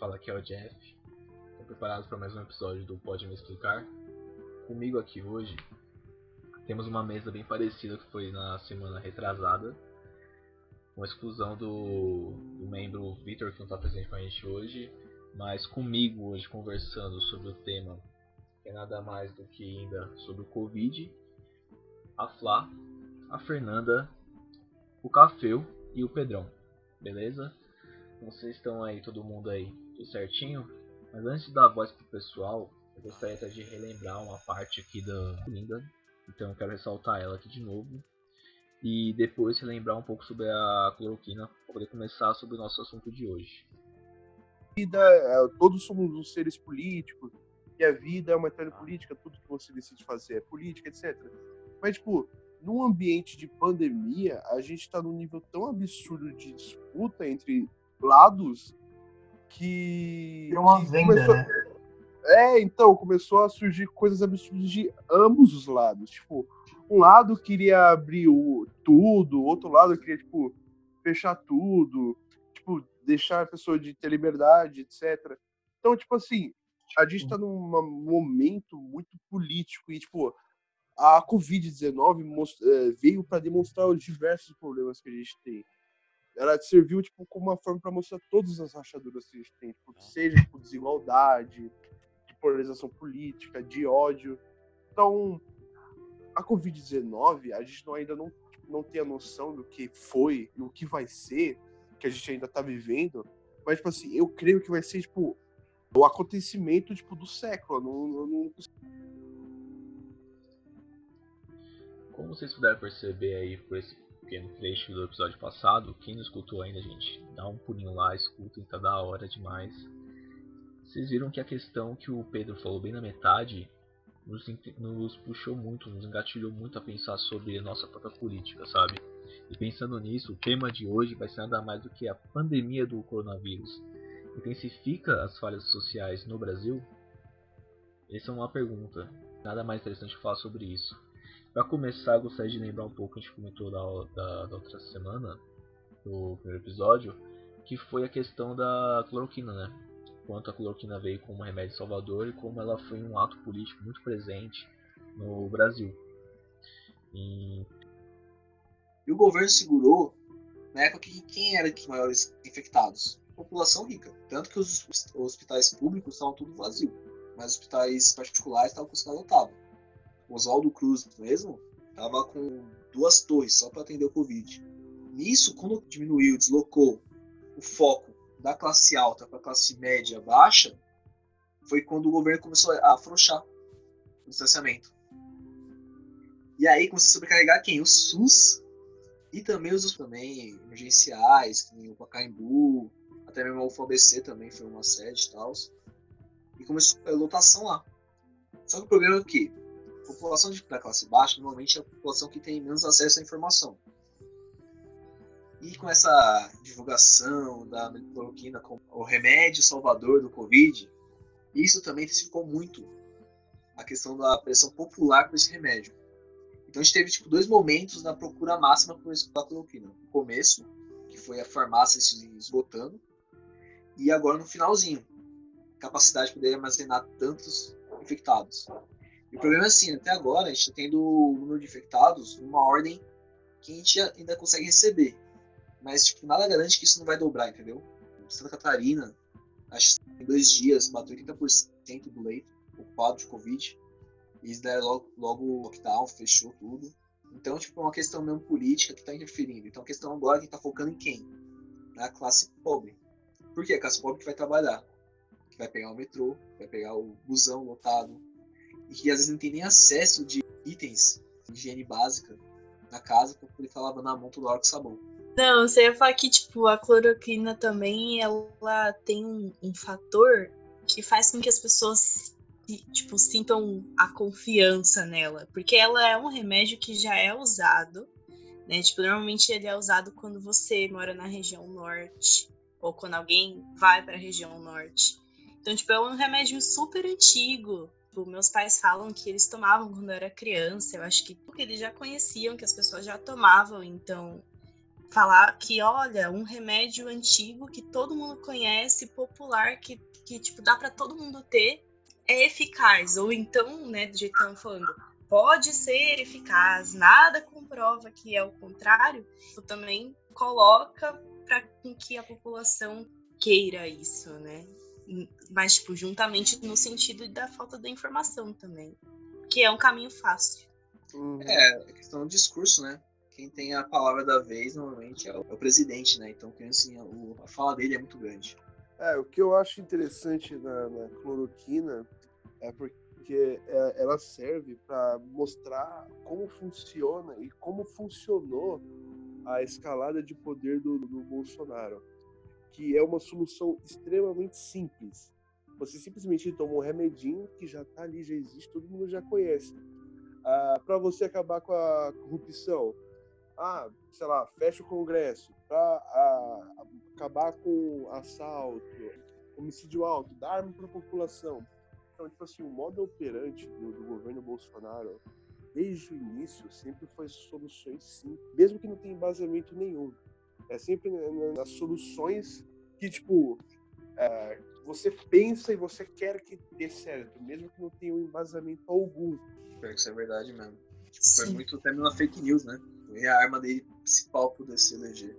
fala aqui é o Jeff. Estão preparados para mais um episódio do Pode Me Explicar? Comigo aqui hoje temos uma mesa bem parecida que foi na semana retrasada, com exclusão do, do membro Victor que não está presente com a gente hoje, mas comigo hoje conversando sobre o tema que é nada mais do que ainda sobre o Covid, a Flá, a Fernanda, o Cafeu e o Pedrão beleza? Vocês estão aí, todo mundo aí, tudo certinho? Mas antes de dar a voz pro pessoal, eu gostaria até de relembrar uma parte aqui da Linda, então eu quero ressaltar ela aqui de novo. E depois relembrar um pouco sobre a cloroquina, para poder começar sobre o nosso assunto de hoje. Vida, é, todos somos seres políticos, e a vida é uma eterna política, tudo que você decide fazer é política, etc. Mas, tipo, num ambiente de pandemia, a gente está num nível tão absurdo de disputa entre lados que. É uma venda, começou... né? É, então, começou a surgir coisas absurdas de ambos os lados. Tipo, um lado queria abrir o, tudo, outro lado queria, tipo, fechar tudo, tipo, deixar a pessoa de ter liberdade, etc. Então, tipo assim, a gente tá num momento muito político e, tipo, a Covid-19 é, veio para demonstrar os diversos problemas que a gente tem. Ela serviu tipo, como uma forma para mostrar todas as rachaduras que a gente tem, tipo, seja tipo, desigualdade, de polarização política, de ódio. Então, a Covid-19, a gente não, ainda não, tipo, não tem a noção do que foi e o que vai ser, que a gente ainda está vivendo, mas, tipo assim, eu creio que vai ser, tipo, o acontecimento, tipo, do século. não, não, não Como vocês puderam perceber aí por esse pequeno trecho do episódio passado, quem não escutou ainda, gente, dá um pulinho lá, escuta, tá da hora demais. Vocês viram que a questão que o Pedro falou bem na metade nos, nos puxou muito, nos engatilhou muito a pensar sobre a nossa própria política, sabe? E pensando nisso, o tema de hoje vai ser nada mais do que a pandemia do coronavírus. Intensifica as falhas sociais no Brasil? Essa é uma pergunta. Nada mais interessante falar sobre isso. Para começar, gostaria de lembrar um pouco, a gente comentou da, da, da, outra semana, do primeiro episódio, que foi a questão da cloroquina, né? Quanto a cloroquina veio como remédio salvador e como ela foi um ato político muito presente no Brasil. E, e o governo segurou na época que quem era os maiores infectados? população rica. Tanto que os hospitais públicos estavam tudo vazio, mas os hospitais particulares estavam com os lotados. Oswaldo Cruz mesmo, tava com duas torres só para atender o Covid. Nisso, quando diminuiu, deslocou o foco da classe alta para classe média baixa, foi quando o governo começou a afrouxar o distanciamento. E aí começou a sobrecarregar quem? O SUS e também os também emergenciais, que nem o Pacaembu, até mesmo a UFABC também foi uma sede e tal. E começou a lotação lá. Só que o problema é que população da classe baixa normalmente é a população que tem menos acesso à informação. E com essa divulgação da cloroquina como o remédio salvador do Covid, isso também intensificou muito a questão da pressão popular por esse remédio. Então a gente teve tipo, dois momentos na procura máxima por da cloroquina. No começo, que foi a farmácia se esgotando, e agora no finalzinho, capacidade de poder armazenar tantos infectados. E o problema é assim, até agora a gente está tendo o número de infectados numa ordem que a gente ainda consegue receber. Mas, tipo, nada garante que isso não vai dobrar, entendeu? Santa Catarina, acho que em dois dias bateu 80% do leito ocupado de Covid. E eles deram logo, logo lockdown, fechou tudo. Então, tipo, é uma questão mesmo política que está interferindo. Então, a questão agora é que está focando em quem? Na classe pobre. Por quê? A classe pobre que vai trabalhar. Que vai pegar o metrô, vai pegar o busão lotado, e que às vezes não tem nem acesso de itens de higiene básica na casa para poder estar lavando a mão toda hora com sabão. Não, você ia falar que, tipo, a cloroquina também, ela tem um, um fator que faz com que as pessoas, tipo, sintam a confiança nela. Porque ela é um remédio que já é usado, né? Tipo, normalmente ele é usado quando você mora na região norte, ou quando alguém vai para a região norte. Então, tipo, é um remédio super antigo, Tipo, meus pais falam que eles tomavam quando eu era criança. Eu acho que eles já conheciam que as pessoas já tomavam, então falar que, olha, um remédio antigo que todo mundo conhece, popular, que, que tipo, dá para todo mundo ter, é eficaz. Ou então, né, do jeito que falando, pode ser eficaz, nada comprova que é o contrário, isso também coloca para que a população queira isso, né? Mas, tipo, juntamente no sentido da falta da informação também, que é um caminho fácil. Uhum. É, a questão do discurso, né? Quem tem a palavra da vez normalmente é o, é o presidente, né? Então, assim, a, a, fala dele é muito grande. É, o que eu acho interessante na, na cloroquina é porque é, ela serve para mostrar como funciona e como funcionou a escalada de poder do, do Bolsonaro, que é uma solução extremamente simples. Você simplesmente toma um remedinho que já está ali, já existe, todo mundo já conhece ah, para você acabar com a corrupção. Ah, sei lá, fecha o Congresso. Para ah, acabar com assalto, homicídio alto, dar arma para a população. Então, tipo assim, o modo operante do, do governo Bolsonaro, desde o início, sempre foi soluções simples, mesmo que não tenha embasamento nenhum. É sempre nas soluções que, tipo, é, você pensa e você quer que dê certo, mesmo que não tenha um embasamento algum. Pior que isso é verdade mesmo. Tipo, foi muito termo na fake news, né? Foi a arma dele principal pro se eleger.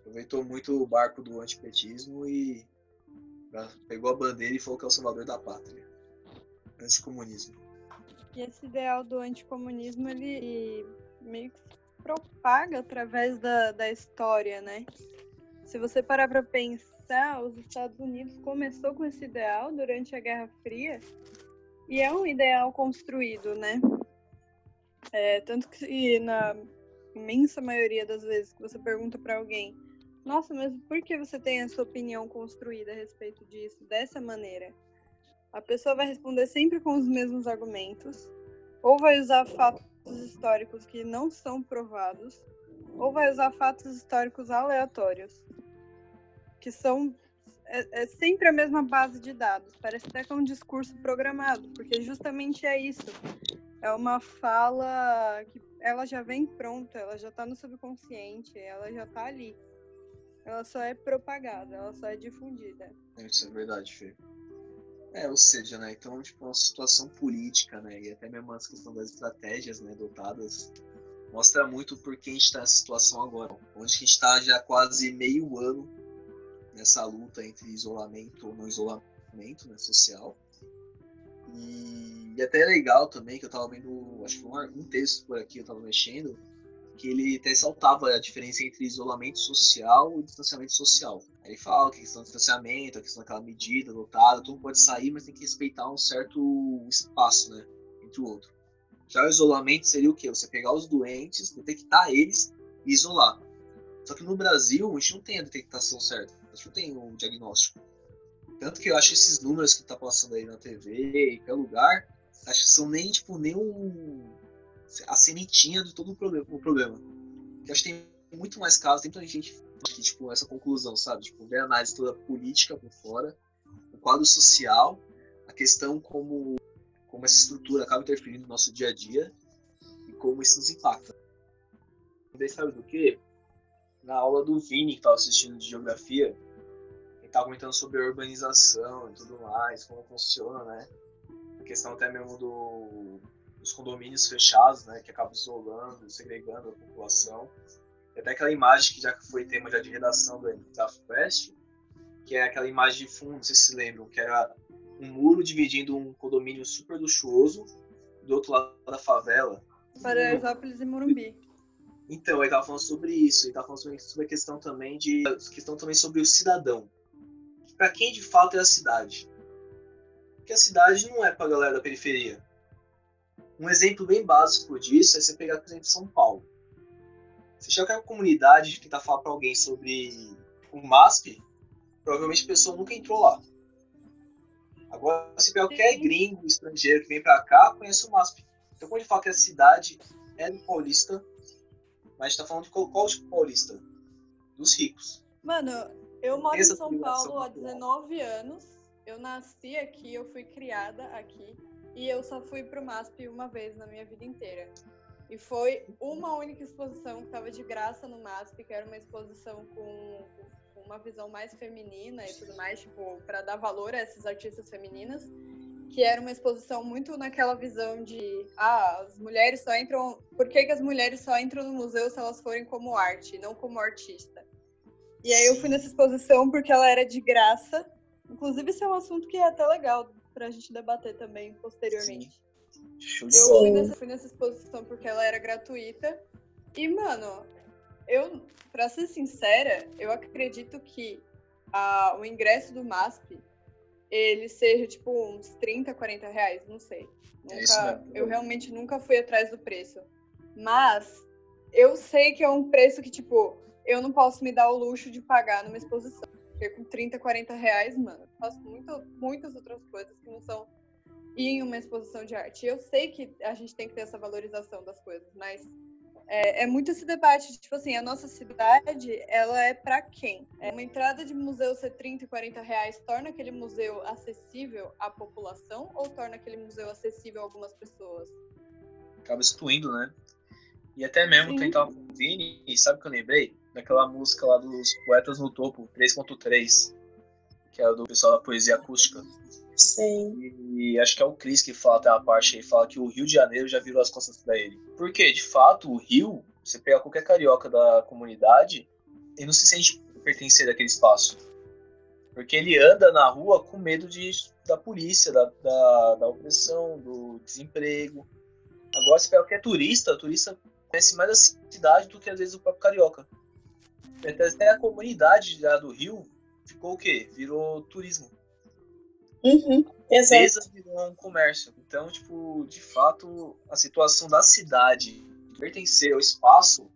Aproveitou muito o barco do antipetismo e pegou a bandeira e falou que é o salvador da pátria. Anticomunismo. E esse ideal do anticomunismo, ele meio que propaga através da, da história, né? Se você parar pra pensar, os Estados Unidos começou com esse ideal durante a Guerra Fria e é um ideal construído, né? É, tanto que na imensa maioria das vezes que você pergunta para alguém, nossa, mas por que você tem a sua opinião construída a respeito disso dessa maneira? A pessoa vai responder sempre com os mesmos argumentos, ou vai usar fatos históricos que não são provados, ou vai usar fatos históricos aleatórios, que são é, é, sempre a mesma base de dados. Parece até que é um discurso programado, porque justamente é isso. É uma fala que ela já vem pronta, ela já está no subconsciente, ela já está ali. Ela só é propagada, ela só é difundida. Isso é verdade, Fê. É, ou seja, né, então, tipo, uma situação política, né, e até mesmo a questão das estratégias, né, dotadas, mostra muito por que a gente está nessa situação agora. Onde a gente está já quase meio ano nessa luta entre isolamento ou não isolamento né, social. E, e, até é legal também que eu estava vendo, acho que um, um texto por aqui eu estava mexendo, que ele até saltava a diferença entre isolamento social e distanciamento social. Ele fala que a questão do distanciamento, a questão daquela medida adotada, todo mundo pode sair, mas tem que respeitar um certo espaço, né, entre o outro. Já o isolamento seria o quê? Você pegar os doentes, detectar eles e isolar. Só que no Brasil, a gente não tem a detectação certa a gente não tem um diagnóstico. Tanto que eu acho esses números que tá passando aí na TV e pelo lugar, acho que são nem, tipo, nem um, a sementinha de todo o problema. O problema. Eu acho que tem muito mais casos, tem muita gente que, tipo, essa conclusão, sabe? Tipo, ver a análise toda política por fora, o quadro social, a questão como, como essa estrutura acaba interferindo no nosso dia a dia e como isso nos impacta. Daí sabe do que? na aula do Vini, que estava assistindo de geografia, ele estava comentando sobre a urbanização e tudo mais, como funciona, né? A questão até mesmo do, dos condomínios fechados, né? Que acabam isolando, segregando a população. E até aquela imagem que já foi tema já de redação do Fest, que é aquela imagem de fundo, se se lembram, que era um muro dividindo um condomínio super luxuoso do outro lado da favela. Paraisópolis e Morumbi. Então, ele estava falando sobre isso, ele estava falando sobre a questão também de questão também sobre o cidadão. Para quem de fato é a cidade? Porque a cidade não é para a galera da periferia. Um exemplo bem básico disso é você pegar, por exemplo, São Paulo. Se chegar uma comunidade que está falando para alguém sobre o MASP, provavelmente a pessoa nunca entrou lá. Agora, se pegar qualquer gringo, estrangeiro que vem para cá, conhece o MASP. Então, quando a gente fala que a cidade é paulista, mas tá falando de qual, qual tipo paulista? Dos ricos. Mano, eu moro em São Paulo há 19 anos. Eu nasci aqui, eu fui criada aqui. E eu só fui pro MASP uma vez na minha vida inteira. E foi uma única exposição que estava de graça no MASP, que era uma exposição com, com uma visão mais feminina e tudo mais, tipo, para dar valor a essas artistas femininas que era uma exposição muito naquela visão de ah, as mulheres só entram. Por que, que as mulheres só entram no museu se elas forem como arte, não como artista? E aí eu fui nessa exposição porque ela era de graça. Inclusive, esse é um assunto que é até legal para a gente debater também posteriormente. Eu fui nessa, fui nessa exposição porque ela era gratuita. E, mano, eu, pra ser sincera, eu acredito que a, o ingresso do MASP ele seja tipo uns 30, 40 reais, não sei. É nunca, eu realmente nunca fui atrás do preço. Mas eu sei que é um preço que, tipo, eu não posso me dar o luxo de pagar numa exposição. Porque com 30, 40 reais, mano, eu faço muito, muitas outras coisas que não são ir em uma exposição de arte. Eu sei que a gente tem que ter essa valorização das coisas, mas é, é, muito esse debate, tipo assim, a nossa cidade, ela é para quem? É uma entrada de museu ser 30 e 40 reais torna aquele museu acessível à população ou torna aquele museu acessível a algumas pessoas? Acaba excluindo, né? E até mesmo Sim. com o Vini, sabe o que eu lembrei? Daquela música lá dos Poetas no Topo, 3.3, que é do pessoal da poesia acústica. Sim. E acho que é o Chris que fala até uma parte aí, fala que o Rio de Janeiro já virou as costas para ele. Porque, de fato, o Rio, você pega qualquer carioca da comunidade, ele não se sente pertencer daquele espaço. Porque ele anda na rua com medo de, da polícia, da, da, da opressão, do desemprego. Agora, você pega qualquer turista, o turista conhece mais a cidade do que às vezes o próprio carioca. Até a comunidade lá do Rio ficou o quê? Virou turismo. Uhum, exato. virou um comércio. Então, tipo, de fato, a situação da cidade pertencer ao espaço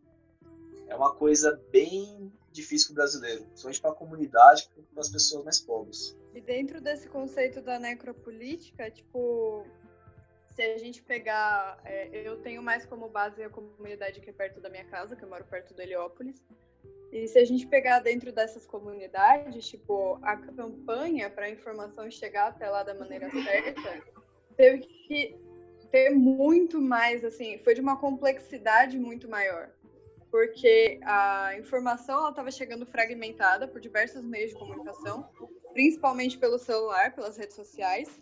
é uma coisa bem difícil para o brasileiro, principalmente para a comunidade, para as pessoas mais pobres. E dentro desse conceito da necropolítica, tipo, se a gente pegar, é, eu tenho mais como base a comunidade que é perto da minha casa, que eu moro perto do Heliópolis, e se a gente pegar dentro dessas comunidades, tipo, a campanha para a informação chegar até lá da maneira certa, teve que ter muito mais, assim, foi de uma complexidade muito maior. Porque a informação estava chegando fragmentada por diversos meios de comunicação, principalmente pelo celular, pelas redes sociais,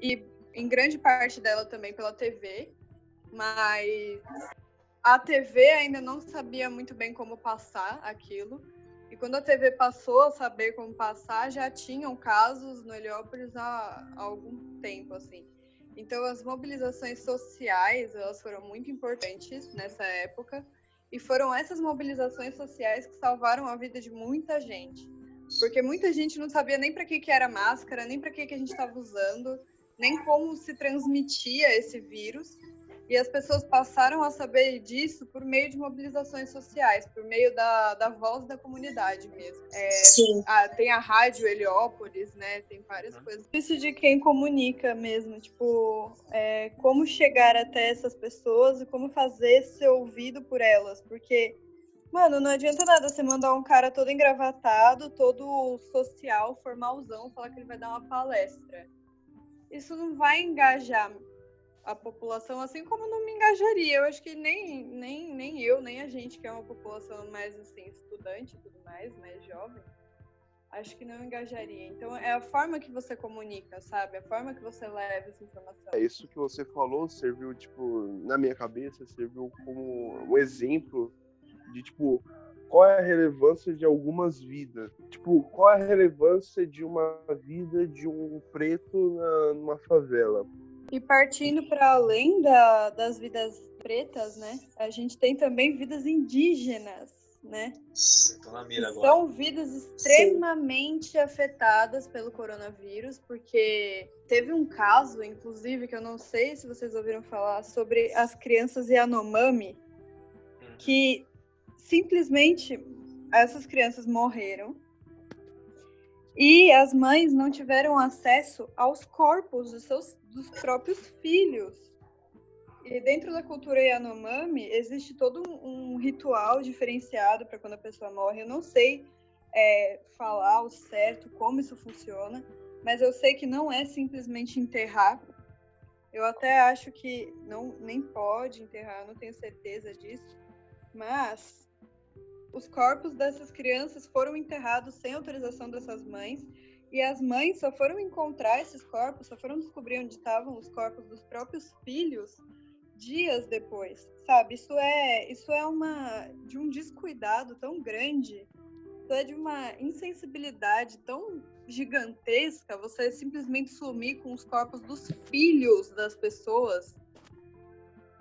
e em grande parte dela também pela TV, mas a TV ainda não sabia muito bem como passar aquilo. E quando a TV passou a saber como passar, já tinham casos no Heliópolis há, há algum tempo, assim. Então, as mobilizações sociais, elas foram muito importantes nessa época. E foram essas mobilizações sociais que salvaram a vida de muita gente. Porque muita gente não sabia nem para que, que era máscara, nem para que, que a gente estava usando, nem como se transmitia esse vírus. E as pessoas passaram a saber disso por meio de mobilizações sociais, por meio da, da voz da comunidade mesmo. É, Sim. A, tem a rádio Heliópolis, né? Tem várias uhum. coisas. Isso de quem comunica mesmo, tipo, é, como chegar até essas pessoas e como fazer ser ouvido por elas. Porque, mano, não adianta nada você mandar um cara todo engravatado, todo social, formalzão, falar que ele vai dar uma palestra. Isso não vai engajar a população, assim como não me engajaria. Eu acho que nem, nem, nem eu, nem a gente, que é uma população mais assim, estudante e tudo mais, mais jovem, acho que não engajaria. Então é a forma que você comunica, sabe? A forma que você leva essa informação. É isso que você falou serviu, tipo, na minha cabeça, serviu como um exemplo de, tipo, qual é a relevância de algumas vidas? Tipo, qual é a relevância de uma vida de um preto na, numa favela? E partindo para além da, das vidas pretas, né? A gente tem também vidas indígenas, né? na mira agora. São vidas extremamente Sim. afetadas pelo coronavírus, porque teve um caso, inclusive, que eu não sei se vocês ouviram falar, sobre as crianças Yanomami, uhum. que simplesmente essas crianças morreram e as mães não tiveram acesso aos corpos dos seus dos próprios filhos. E dentro da cultura Yanomami existe todo um, ritual diferenciado para quando a pessoa morre. Eu não sei é, falar o certo como isso funciona, mas eu sei que não é simplesmente enterrar Eu até acho que não nem pode enterrar, não tenho certeza disso, mas os corpos dessas crianças foram enterrados sem autorização dessas mães e as mães só foram encontrar esses corpos, só foram descobrir onde estavam os corpos dos próprios filhos dias depois, sabe? Isso é isso é uma de um descuidado tão grande, isso é de uma insensibilidade tão gigantesca você simplesmente sumir com os corpos dos filhos das pessoas.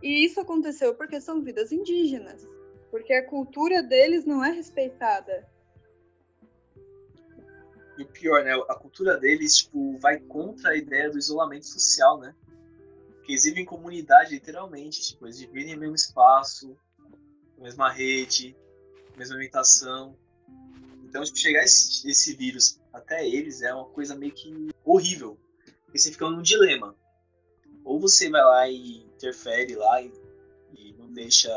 E isso aconteceu porque são vidas indígenas, porque a cultura deles não é respeitada. E o pior, né? A cultura deles, tipo, vai contra a ideia do isolamento social, né? Porque eles vivem em comunidade, literalmente. Tipo, eles dividem o mesmo espaço, mesma rede, mesma alimentação. Então, tipo, chegar esse, esse vírus até eles é uma coisa meio que horrível. Porque você fica num dilema. Ou você vai lá e interfere lá e, e não deixa.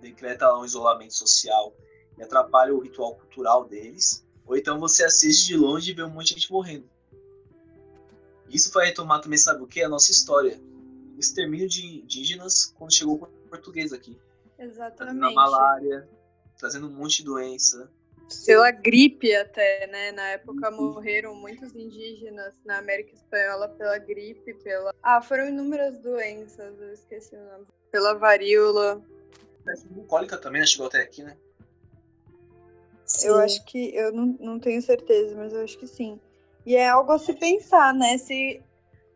Decreta lá um isolamento social e atrapalha o ritual cultural deles. Ou então você assiste de longe e vê um monte de gente morrendo. Isso vai retomar também, sabe o que? A nossa história. O extermínio de indígenas quando chegou o português aqui. Exatamente. Trazendo a malária, trazendo um monte de doença. Pela gripe até, né? Na época morreram muitos indígenas na América Espanhola pela gripe, pela. Ah, foram inúmeras doenças, eu esqueci o nome. Pela varíola. Bucólica também né? chegou até aqui, né? Sim. Eu acho que. Eu não, não tenho certeza, mas eu acho que sim. E é algo a se pensar, né? Se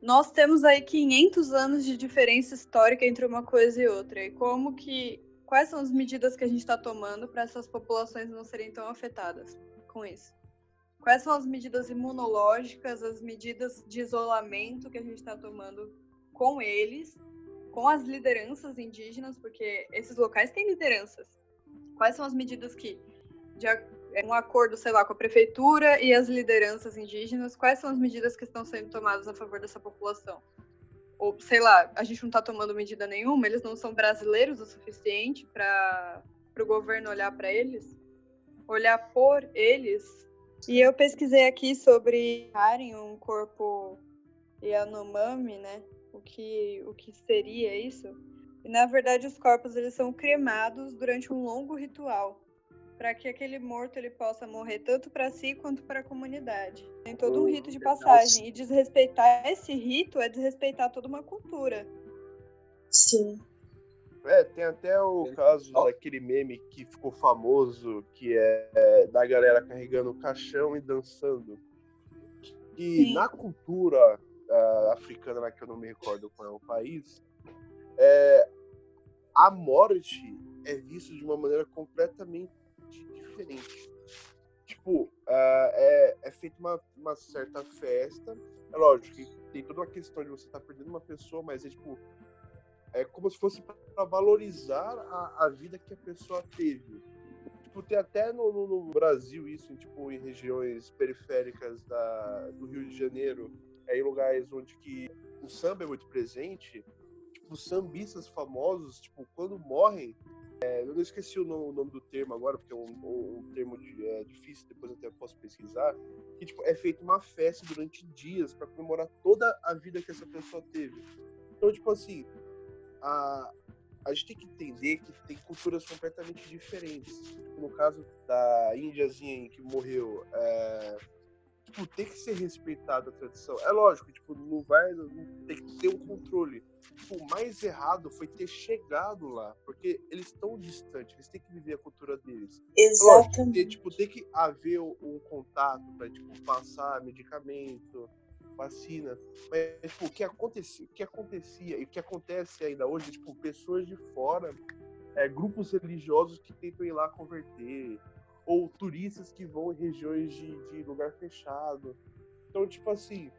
nós temos aí 500 anos de diferença histórica entre uma coisa e outra. E como que quais são as medidas que a gente está tomando para essas populações não serem tão afetadas com isso? Quais são as medidas imunológicas, as medidas de isolamento que a gente está tomando com eles, com as lideranças indígenas, porque esses locais têm lideranças. Quais são as medidas que, de um acordo, sei lá, com a prefeitura e as lideranças indígenas, quais são as medidas que estão sendo tomadas a favor dessa população? ou sei lá, a gente não está tomando medida nenhuma, eles não são brasileiros o suficiente para o governo olhar para eles, olhar por eles. E eu pesquisei aqui sobre um corpo Yanomami, né? O que, o que seria isso? E na verdade os corpos eles são cremados durante um longo ritual para que aquele morto ele possa morrer tanto para si quanto para a comunidade. Tem todo um rito de passagem e desrespeitar esse rito é desrespeitar toda uma cultura. Sim. É, tem até o caso daquele meme que ficou famoso, que é, é da galera carregando o caixão e dançando. E Sim. na cultura uh, africana, lá que eu não me recordo qual é o país, é, a morte é vista de uma maneira completamente diferente. Tipo, uh, é, é feita uma, uma certa festa. É lógico que tem toda uma questão de você estar tá perdendo uma pessoa, mas é tipo. É como se fosse para valorizar a, a vida que a pessoa teve. Tipo, tem até no, no, no Brasil isso, tipo, em regiões periféricas da, do Rio de Janeiro, em lugares onde que o samba é muito presente. Tipo, sambistas famosos, tipo, quando morrem, é, eu não esqueci o nome, o nome, do termo agora, porque é um, um termo de, é, difícil, depois até posso pesquisar. Que tipo, é feita uma festa durante dias para comemorar toda a vida que essa pessoa teve. Então, tipo assim, a, a gente tem que entender que tem culturas completamente diferentes. No caso da índiazinha que morreu, é, tipo, tem que ser respeitada a tradição. É lógico, tipo, não vai. Tem que ter um controle tipo, o mais errado foi ter chegado lá, porque eles estão distantes, eles têm que viver a cultura deles. Exatamente. Lógico, ter, tipo, tem que haver um contato para tipo, passar medicamento, vacina. Mas tipo, o que acontecia, o que acontecia e o que acontece ainda hoje, tipo, pessoas de fora, é, grupos religiosos que tentam ir lá converter, ou turistas que vão em regiões de, de lugar fechado. Então, tipo assim,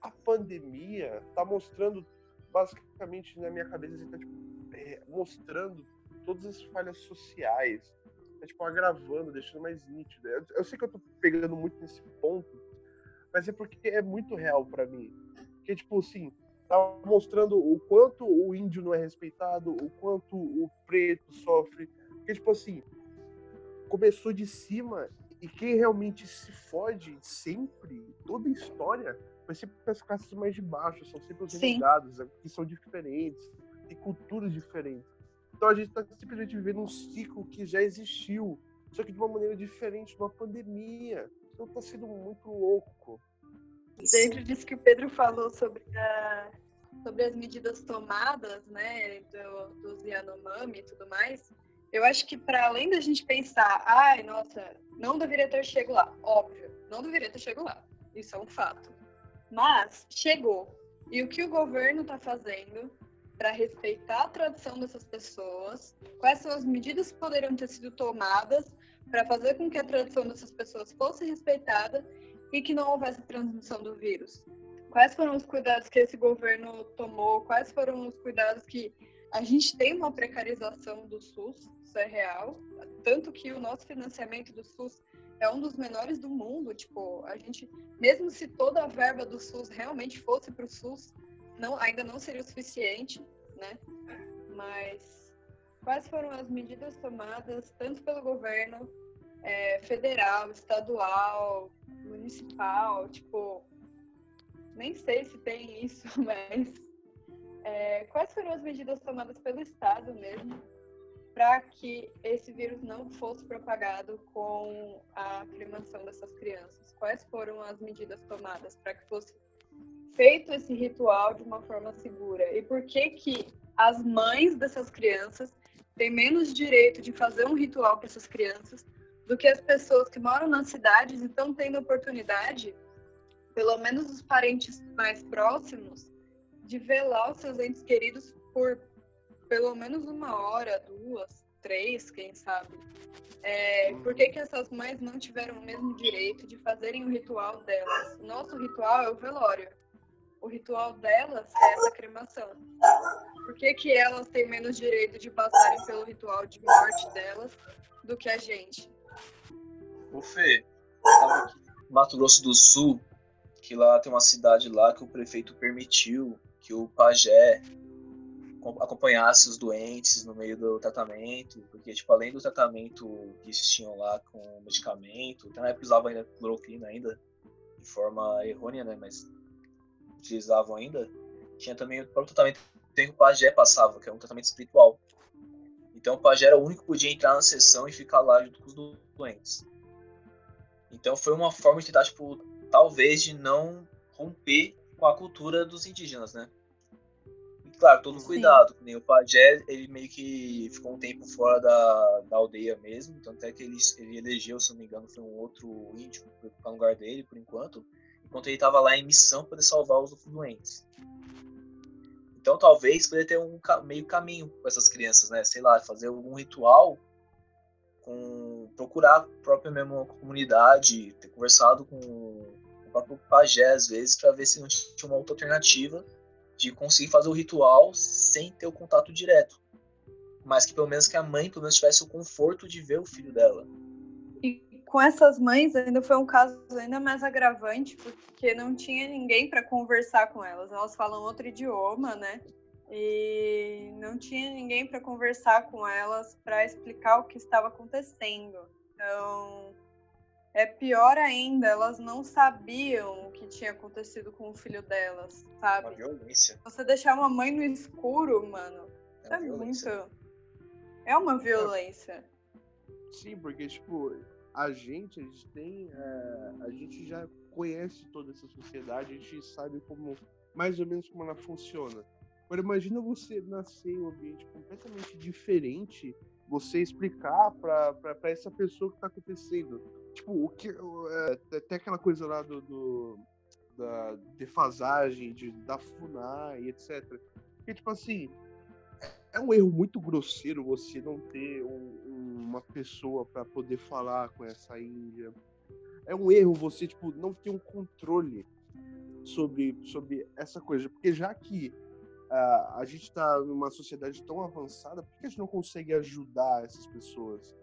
a pandemia tá mostrando basicamente na minha cabeça assim, tá tipo, é, mostrando todas as falhas sociais, tá, tipo, agravando, deixando mais nítido. Eu, eu, sei que eu tô pegando muito nesse ponto, mas é porque é muito real para mim. Que, tipo, assim, tá mostrando o quanto o índio não é respeitado, o quanto o preto sofre. Porque, tipo assim, começou de cima e quem realmente se fode sempre, toda a história, mas sempre as classes mais de baixo, são sempre os renegados, né, que são diferentes, têm culturas diferentes. Então a gente está simplesmente vivendo um ciclo que já existiu, só que de uma maneira diferente, numa pandemia. Então tá sendo muito louco. Dentro disso que o Pedro falou sobre, a, sobre as medidas tomadas, né, do, dos Yanomami e tudo mais, eu acho que para além da gente pensar, ai, nossa, não deveria ter chegado lá, óbvio, não deveria ter chegado lá, isso é um fato. Mas chegou. E o que o governo está fazendo para respeitar a tradição dessas pessoas? Quais são as medidas que poderiam ter sido tomadas para fazer com que a tradição dessas pessoas fosse respeitada e que não houvesse transmissão do vírus? Quais foram os cuidados que esse governo tomou? Quais foram os cuidados que a gente tem uma precarização do SUS, isso é real, tanto que o nosso financiamento do SUS é um dos menores do mundo, tipo, a gente, mesmo se toda a verba do SUS realmente fosse para o SUS, não, ainda não seria o suficiente, né? Mas quais foram as medidas tomadas tanto pelo governo é, federal, estadual, municipal, tipo, nem sei se tem isso, mas é, quais foram as medidas tomadas pelo Estado mesmo para que esse vírus não fosse propagado com a cremação dessas crianças? Quais foram as medidas tomadas para que fosse feito esse ritual de uma forma segura? E por que que as mães dessas crianças têm menos direito de fazer um ritual para essas crianças do que as pessoas que moram nas cidades e estão tendo oportunidade, pelo menos os parentes mais próximos, de velar os seus entes queridos por pelo menos uma hora, duas, três, quem sabe. É, por que, que essas mães não tiveram o mesmo direito de fazerem o ritual delas? O nosso ritual é o velório. O ritual delas é essa cremação. Por que, que elas têm menos direito de passarem pelo ritual de morte delas do que a gente? Ô Fê, eu tava aqui Mato Grosso do Sul, que lá tem uma cidade lá que o prefeito permitiu que o pajé acompanhasse os doentes no meio do tratamento, porque, tipo, além do tratamento que eles tinham lá com medicamento, até na época usavam ainda cloroquina ainda, de forma errônea, né, mas utilizavam ainda, tinha também o próprio tratamento que o pajé passava, que é um tratamento espiritual. Então o pajé era o único que podia entrar na sessão e ficar lá junto com os doentes. Então foi uma forma de tentar, tipo, talvez de não romper com a cultura dos indígenas, né? claro, todo Sim. cuidado. Nem o pajé, ele meio que ficou um tempo fora da, da aldeia mesmo, tanto é que ele, ele elegeu, se não me engano, foi um outro índio para lugar dele, por enquanto, enquanto ele estava lá em missão para salvar os doentes. Então talvez poderia ter um meio caminho com essas crianças, né? Sei lá, fazer algum ritual com procurar a própria mesmo comunidade, ter conversado com o próprio pajé às vezes para ver se não tinha uma outra alternativa de conseguir fazer o ritual sem ter o contato direto. Mas que pelo menos que a mãe pelo menos tivesse o conforto de ver o filho dela. E com essas mães ainda foi um caso ainda mais agravante, porque não tinha ninguém para conversar com elas. Elas falam outro idioma, né? E não tinha ninguém para conversar com elas para explicar o que estava acontecendo. Então, é pior ainda, elas não sabiam o que tinha acontecido com o filho delas, sabe? Uma violência. Você deixar uma mãe no escuro, mano, é, é muito. É uma violência. Sim, porque, tipo, a gente, a gente tem. É, a gente já conhece toda essa sociedade, a gente sabe como. mais ou menos como ela funciona. Agora, imagina você nascer em um ambiente completamente diferente, você explicar para essa pessoa o que está acontecendo tipo, o que. É, tem aquela coisa lá do, do da defasagem, de, da FUNAI, etc. Que, tipo assim, é um erro muito grosseiro você não ter um, um, uma pessoa para poder falar com essa Índia. É um erro você, tipo, não ter um controle sobre, sobre essa coisa. Porque já que a gente está numa sociedade tão avançada, por que a gente não consegue ajudar essas pessoas?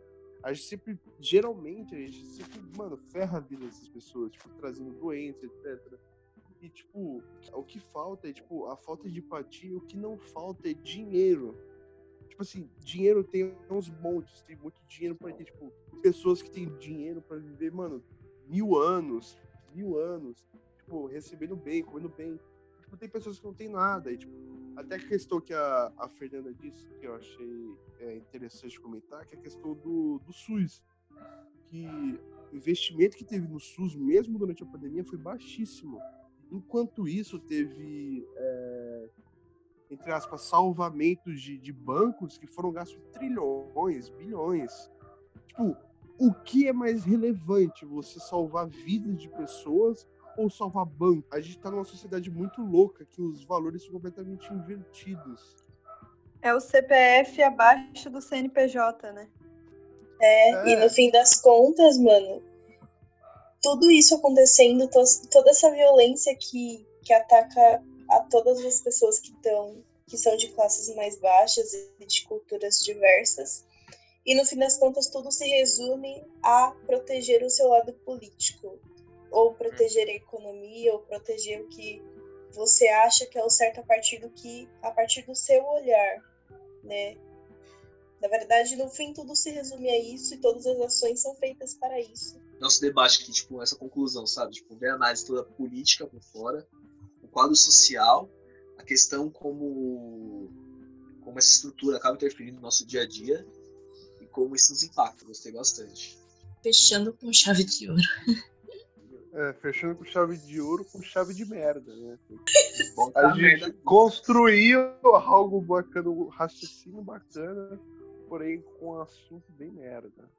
a gente sempre, geralmente, a gente sempre, mano, ferra a vida dessas pessoas, tipo, trazendo doenças, etc. E, tipo, o que falta é, tipo, a falta de empatia, o que não falta é dinheiro. Tipo assim, dinheiro tem uns montes, tem muito dinheiro pra ter, tipo, pessoas que têm dinheiro para viver, mano, mil anos, mil anos. tipo, recebendo bem, comendo bem. Tipo, tem pessoas que não tem nada. E, tipo, até a questão que a, a Fernanda disse, que eu achei é, interessante comentar, que é a questão do, do SUS. Que o investimento que teve no SUS, mesmo durante a pandemia, foi baixíssimo. Enquanto isso, teve, é, entre aspas, salvamentos de, de bancos que foram gastos trilhões, bilhões. Tipo, o que é mais relevante? Você salvar vidas de pessoas ou salvar banco? A gente tá numa sociedade muito louca que os valores são completamente invertidos. É o CPF abaixo do CNPJ, né? É, é, e no fim das contas, mano, tudo isso acontecendo, toda essa violência que, que ataca a todas as pessoas que estão que são de classes mais baixas e de culturas diversas. E no fim das contas, tudo se resume a proteger o seu lado político, ou proteger a economia, ou proteger o que você acha que é o certo a partir do que a partir do seu olhar, né? Na verdade, no fim, tudo se resume a isso e todas as ações são feitas para isso nosso debate aqui, tipo, essa conclusão, sabe? Tipo, ver a análise toda política por fora, o quadro social, a questão como, como essa estrutura acaba interferindo no nosso dia a dia e como isso nos impacta. Gostei bastante. Fechando com chave de ouro. É, fechando com chave de ouro, com chave de merda, né? A gente construiu algo bacana, um raciocínio bacana, porém com um assunto bem merda.